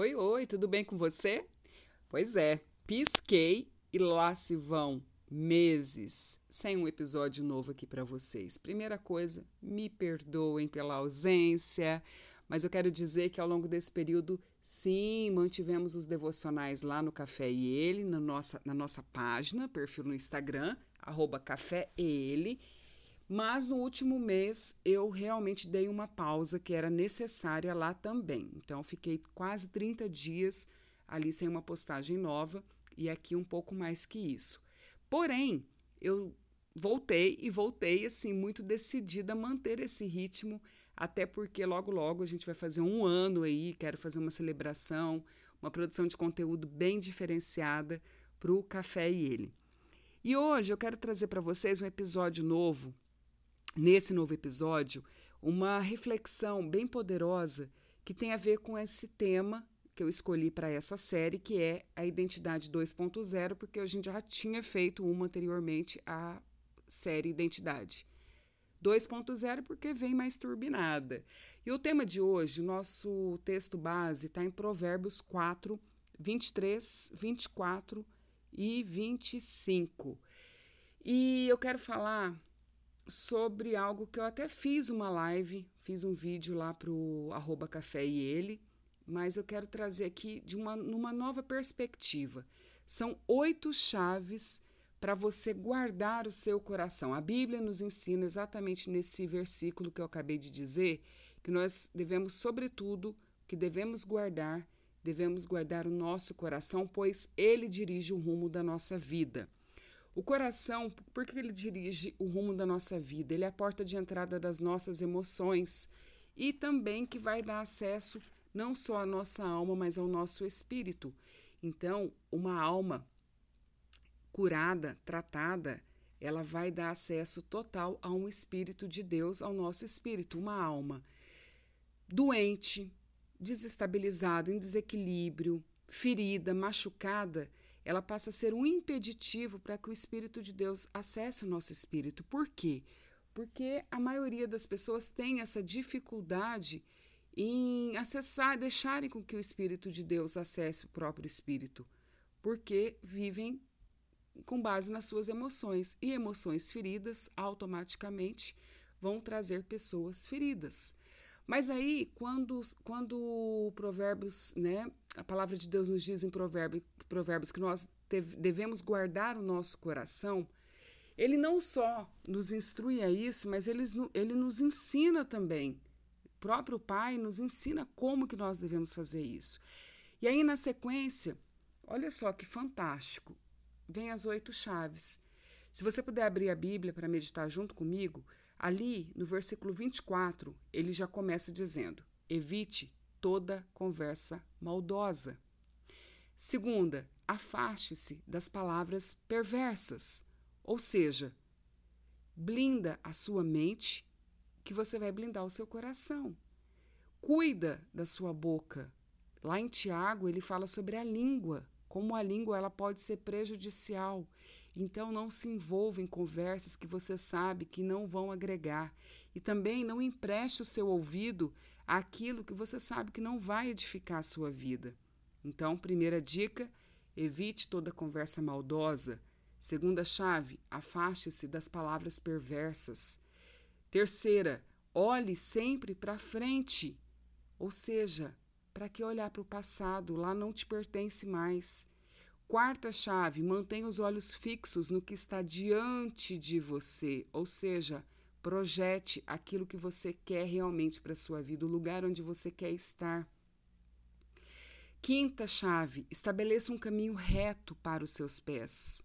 Oi, oi, tudo bem com você? Pois é, pisquei e lá se vão meses sem um episódio novo aqui para vocês. Primeira coisa, me perdoem pela ausência, mas eu quero dizer que ao longo desse período, sim, mantivemos os devocionais lá no Café e Ele, na nossa, na nossa página, perfil no Instagram, arroba Café e Ele. Mas no último mês eu realmente dei uma pausa que era necessária lá também. Então fiquei quase 30 dias ali sem uma postagem nova e aqui um pouco mais que isso. Porém, eu voltei e voltei assim muito decidida a manter esse ritmo, até porque logo logo a gente vai fazer um ano aí, quero fazer uma celebração, uma produção de conteúdo bem diferenciada para o Café e Ele. E hoje eu quero trazer para vocês um episódio novo nesse novo episódio uma reflexão bem poderosa que tem a ver com esse tema que eu escolhi para essa série, que é a identidade 2.0, porque a gente já tinha feito uma anteriormente, a série Identidade. 2.0 porque vem mais turbinada. E o tema de hoje, nosso texto base, está em Provérbios 4, 23, 24 e 25. E eu quero falar sobre algo que eu até fiz uma live, fiz um vídeo lá pro arroba café e ele, mas eu quero trazer aqui de uma numa nova perspectiva. São oito chaves para você guardar o seu coração. A Bíblia nos ensina exatamente nesse versículo que eu acabei de dizer que nós devemos, sobretudo, que devemos guardar, devemos guardar o nosso coração, pois ele dirige o rumo da nossa vida. O coração, porque ele dirige o rumo da nossa vida, ele é a porta de entrada das nossas emoções e também que vai dar acesso não só à nossa alma, mas ao nosso espírito. Então, uma alma curada, tratada, ela vai dar acesso total a um espírito de Deus, ao nosso espírito, uma alma doente, desestabilizada, em desequilíbrio, ferida, machucada, ela passa a ser um impeditivo para que o Espírito de Deus acesse o nosso espírito. Por quê? Porque a maioria das pessoas tem essa dificuldade em acessar, deixarem com que o Espírito de Deus acesse o próprio espírito, porque vivem com base nas suas emoções e emoções feridas automaticamente vão trazer pessoas feridas. Mas aí, quando, quando Provérbios, né, a palavra de Deus nos diz em provérbios, provérbios que nós devemos guardar o nosso coração, ele não só nos instrui a isso, mas ele, ele nos ensina também. O próprio Pai nos ensina como que nós devemos fazer isso. E aí, na sequência, olha só que fantástico, vem as oito chaves. Se você puder abrir a Bíblia para meditar junto comigo, Ali, no versículo 24, ele já começa dizendo: evite toda conversa maldosa. Segunda, afaste-se das palavras perversas, ou seja, blinda a sua mente, que você vai blindar o seu coração. Cuida da sua boca. Lá em Tiago, ele fala sobre a língua, como a língua ela pode ser prejudicial. Então não se envolva em conversas que você sabe que não vão agregar e também não empreste o seu ouvido àquilo que você sabe que não vai edificar a sua vida. Então, primeira dica, evite toda conversa maldosa. Segunda chave, afaste-se das palavras perversas. Terceira, olhe sempre para frente. Ou seja, para que olhar para o passado? Lá não te pertence mais. Quarta chave, mantenha os olhos fixos no que está diante de você, ou seja, projete aquilo que você quer realmente para a sua vida, o lugar onde você quer estar. Quinta chave, estabeleça um caminho reto para os seus pés.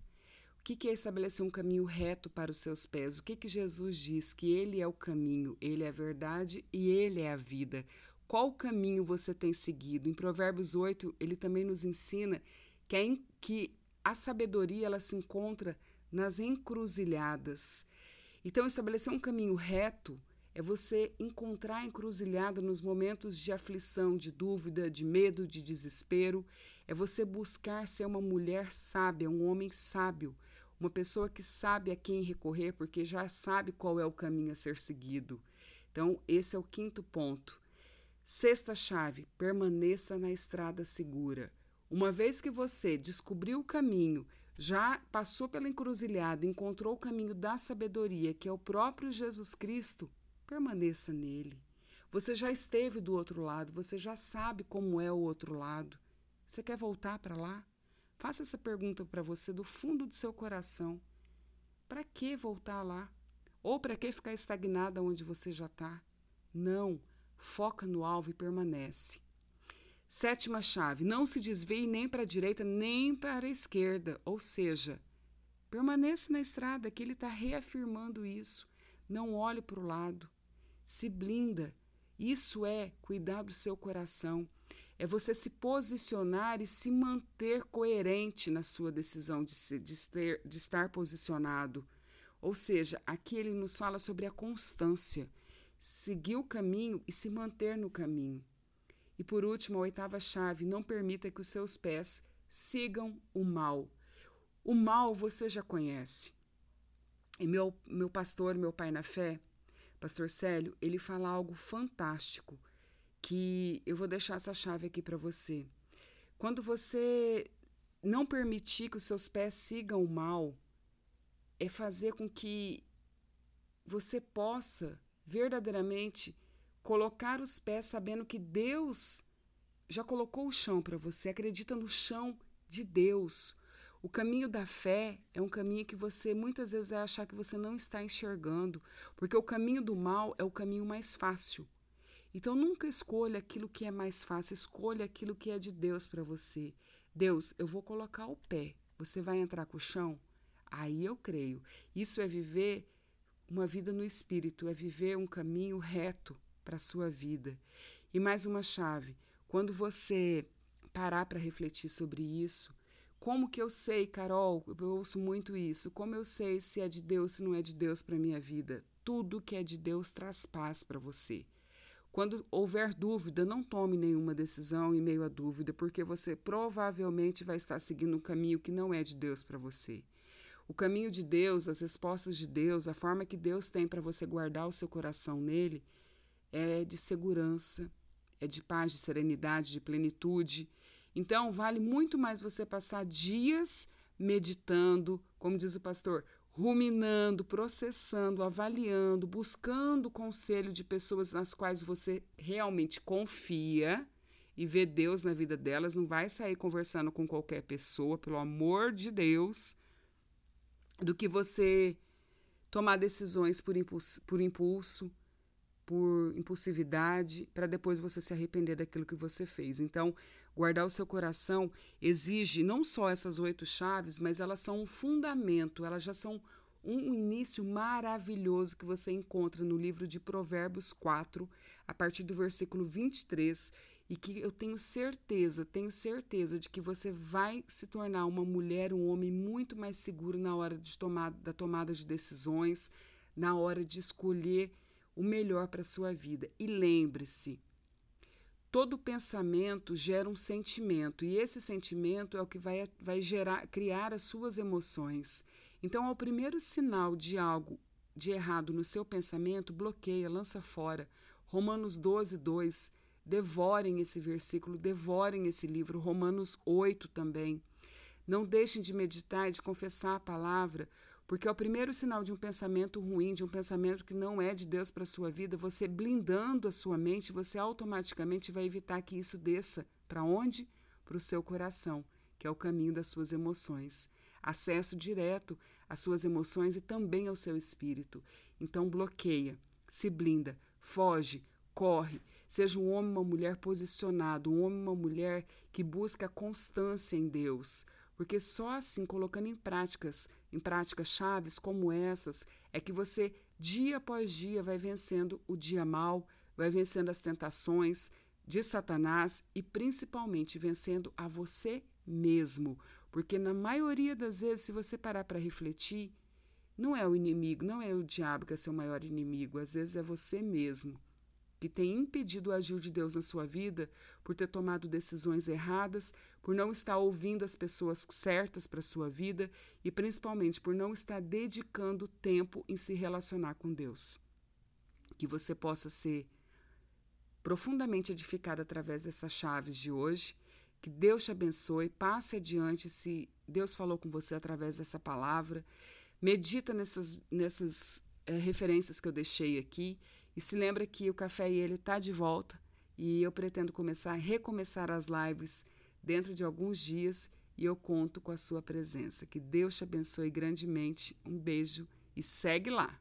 O que é estabelecer um caminho reto para os seus pés? O que, que Jesus diz? Que Ele é o caminho, Ele é a verdade e Ele é a vida. Qual caminho você tem seguido? Em Provérbios 8, ele também nos ensina que a, que a sabedoria ela se encontra nas encruzilhadas. Então, estabelecer um caminho reto é você encontrar a encruzilhada nos momentos de aflição, de dúvida, de medo, de desespero. É você buscar ser uma mulher sábia, um homem sábio, uma pessoa que sabe a quem recorrer porque já sabe qual é o caminho a ser seguido. Então, esse é o quinto ponto. Sexta chave: permaneça na estrada segura. Uma vez que você descobriu o caminho, já passou pela encruzilhada, encontrou o caminho da sabedoria, que é o próprio Jesus Cristo, permaneça nele. Você já esteve do outro lado, você já sabe como é o outro lado. Você quer voltar para lá? Faça essa pergunta para você do fundo do seu coração. Para que voltar lá? Ou para que ficar estagnada onde você já está? Não, foca no alvo e permanece. Sétima chave: não se desvie nem para a direita nem para a esquerda, ou seja, permaneça na estrada, que ele está reafirmando isso. Não olhe para o lado, se blinda. Isso é cuidar do seu coração, é você se posicionar e se manter coerente na sua decisão de, se, de, ter, de estar posicionado. Ou seja, aqui ele nos fala sobre a constância, seguir o caminho e se manter no caminho. E por último, a oitava chave: não permita que os seus pés sigam o mal. O mal você já conhece. E meu, meu pastor, meu pai na fé, pastor Célio, ele fala algo fantástico que eu vou deixar essa chave aqui para você. Quando você não permitir que os seus pés sigam o mal, é fazer com que você possa verdadeiramente colocar os pés sabendo que Deus já colocou o chão para você, acredita no chão de Deus. O caminho da fé é um caminho que você muitas vezes vai achar que você não está enxergando, porque o caminho do mal é o caminho mais fácil. Então nunca escolha aquilo que é mais fácil, escolha aquilo que é de Deus para você. Deus, eu vou colocar o pé, você vai entrar com o chão? Aí eu creio. Isso é viver uma vida no espírito, é viver um caminho reto para a sua vida. E mais uma chave: quando você parar para refletir sobre isso, como que eu sei, Carol? Eu ouço muito isso. Como eu sei se é de Deus, se não é de Deus para minha vida? Tudo que é de Deus traz paz para você. Quando houver dúvida, não tome nenhuma decisão em meio à dúvida, porque você provavelmente vai estar seguindo um caminho que não é de Deus para você. O caminho de Deus, as respostas de Deus, a forma que Deus tem para você guardar o seu coração nele, é de segurança, é de paz, de serenidade, de plenitude. Então, vale muito mais você passar dias meditando, como diz o pastor, ruminando, processando, avaliando, buscando conselho de pessoas nas quais você realmente confia e vê Deus na vida delas. Não vai sair conversando com qualquer pessoa, pelo amor de Deus, do que você tomar decisões por impulso, por impulso por impulsividade, para depois você se arrepender daquilo que você fez. Então, guardar o seu coração exige não só essas oito chaves, mas elas são um fundamento, elas já são um início maravilhoso que você encontra no livro de Provérbios 4, a partir do versículo 23, e que eu tenho certeza, tenho certeza de que você vai se tornar uma mulher, um homem muito mais seguro na hora de tomar, da tomada de decisões, na hora de escolher o melhor para a sua vida. E lembre-se, todo pensamento gera um sentimento, e esse sentimento é o que vai, vai gerar, criar as suas emoções. Então, ao primeiro sinal de algo de errado no seu pensamento, bloqueia, lança fora. Romanos 12, 2. Devorem esse versículo, devorem esse livro. Romanos 8 também. Não deixem de meditar e de confessar a palavra, porque é o primeiro sinal de um pensamento ruim, de um pensamento que não é de Deus para a sua vida, você blindando a sua mente, você automaticamente vai evitar que isso desça para onde? Para o seu coração, que é o caminho das suas emoções. Acesso direto às suas emoções e também ao seu espírito. Então bloqueia, se blinda, foge, corre. Seja um homem uma mulher posicionado, um homem uma mulher que busca constância em Deus, porque só assim, colocando em práticas em práticas chaves como essas, é que você, dia após dia, vai vencendo o dia mal, vai vencendo as tentações de Satanás e principalmente vencendo a você mesmo. Porque na maioria das vezes, se você parar para refletir, não é o inimigo, não é o diabo que é seu maior inimigo, às vezes é você mesmo que tem impedido o agir de Deus na sua vida por ter tomado decisões erradas, por não estar ouvindo as pessoas certas para a sua vida e principalmente por não estar dedicando tempo em se relacionar com Deus. Que você possa ser profundamente edificada através dessas chaves de hoje. Que Deus te abençoe, passe adiante se Deus falou com você através dessa palavra. Medita nessas, nessas é, referências que eu deixei aqui e se lembra que o Café e Ele está de volta e eu pretendo começar a recomeçar as lives dentro de alguns dias e eu conto com a sua presença. Que Deus te abençoe grandemente. Um beijo e segue lá.